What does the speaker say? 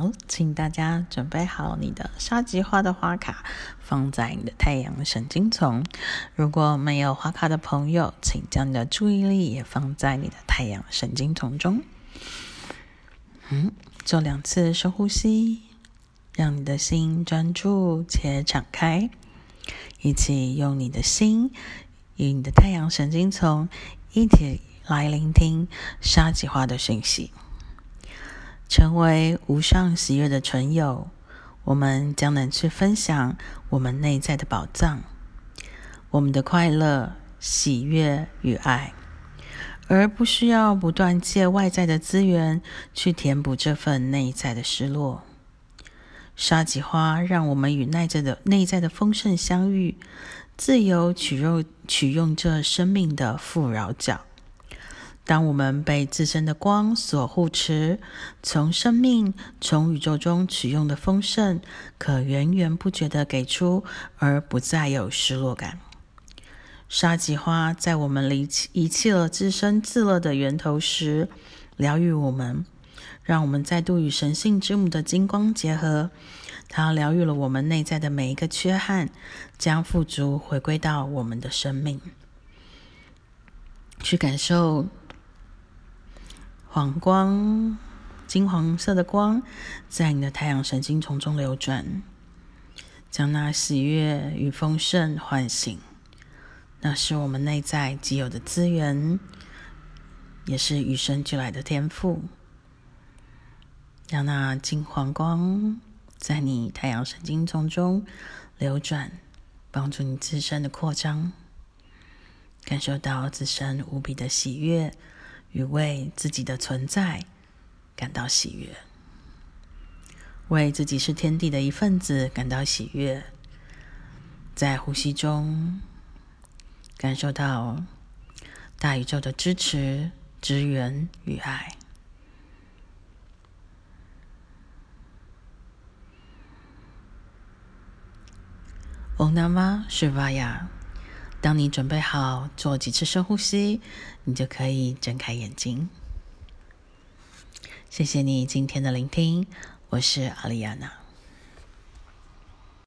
好，请大家准备好你的沙棘花的花卡，放在你的太阳神经丛。如果没有花卡的朋友，请将你的注意力也放在你的太阳神经丛中。嗯，做两次深呼吸，让你的心专注且敞开。一起用你的心与你的太阳神经丛一起来聆听沙棘花的讯息。成为无上喜悦的纯友，我们将能去分享我们内在的宝藏，我们的快乐、喜悦与爱，而不需要不断借外在的资源去填补这份内在的失落。沙棘花让我们与内在的内在的丰盛相遇，自由取用取用这生命的富饶角。当我们被自身的光所护持，从生命、从宇宙中取用的丰盛，可源源不绝的给出，而不再有失落感。沙棘花在我们离弃遗弃了自身自乐的源头时，疗愈我们，让我们再度与神性之母的金光结合。它疗愈了我们内在的每一个缺憾，将富足回归到我们的生命，去感受。黄光，金黄色的光，在你的太阳神经丛中流转，将那喜悦与丰盛唤醒。那是我们内在既有的资源，也是与生俱来的天赋。让那金黄光在你太阳神经丛中流转，帮助你自身的扩张，感受到自身无比的喜悦。与为自己的存在感到喜悦，为自己是天地的一份子感到喜悦，在呼吸中感受到大宇宙的支持、支援与爱。Om Namah Shivaya。当你准备好做几次深呼吸，你就可以睁开眼睛。谢谢你今天的聆听，我是阿丽亚娜。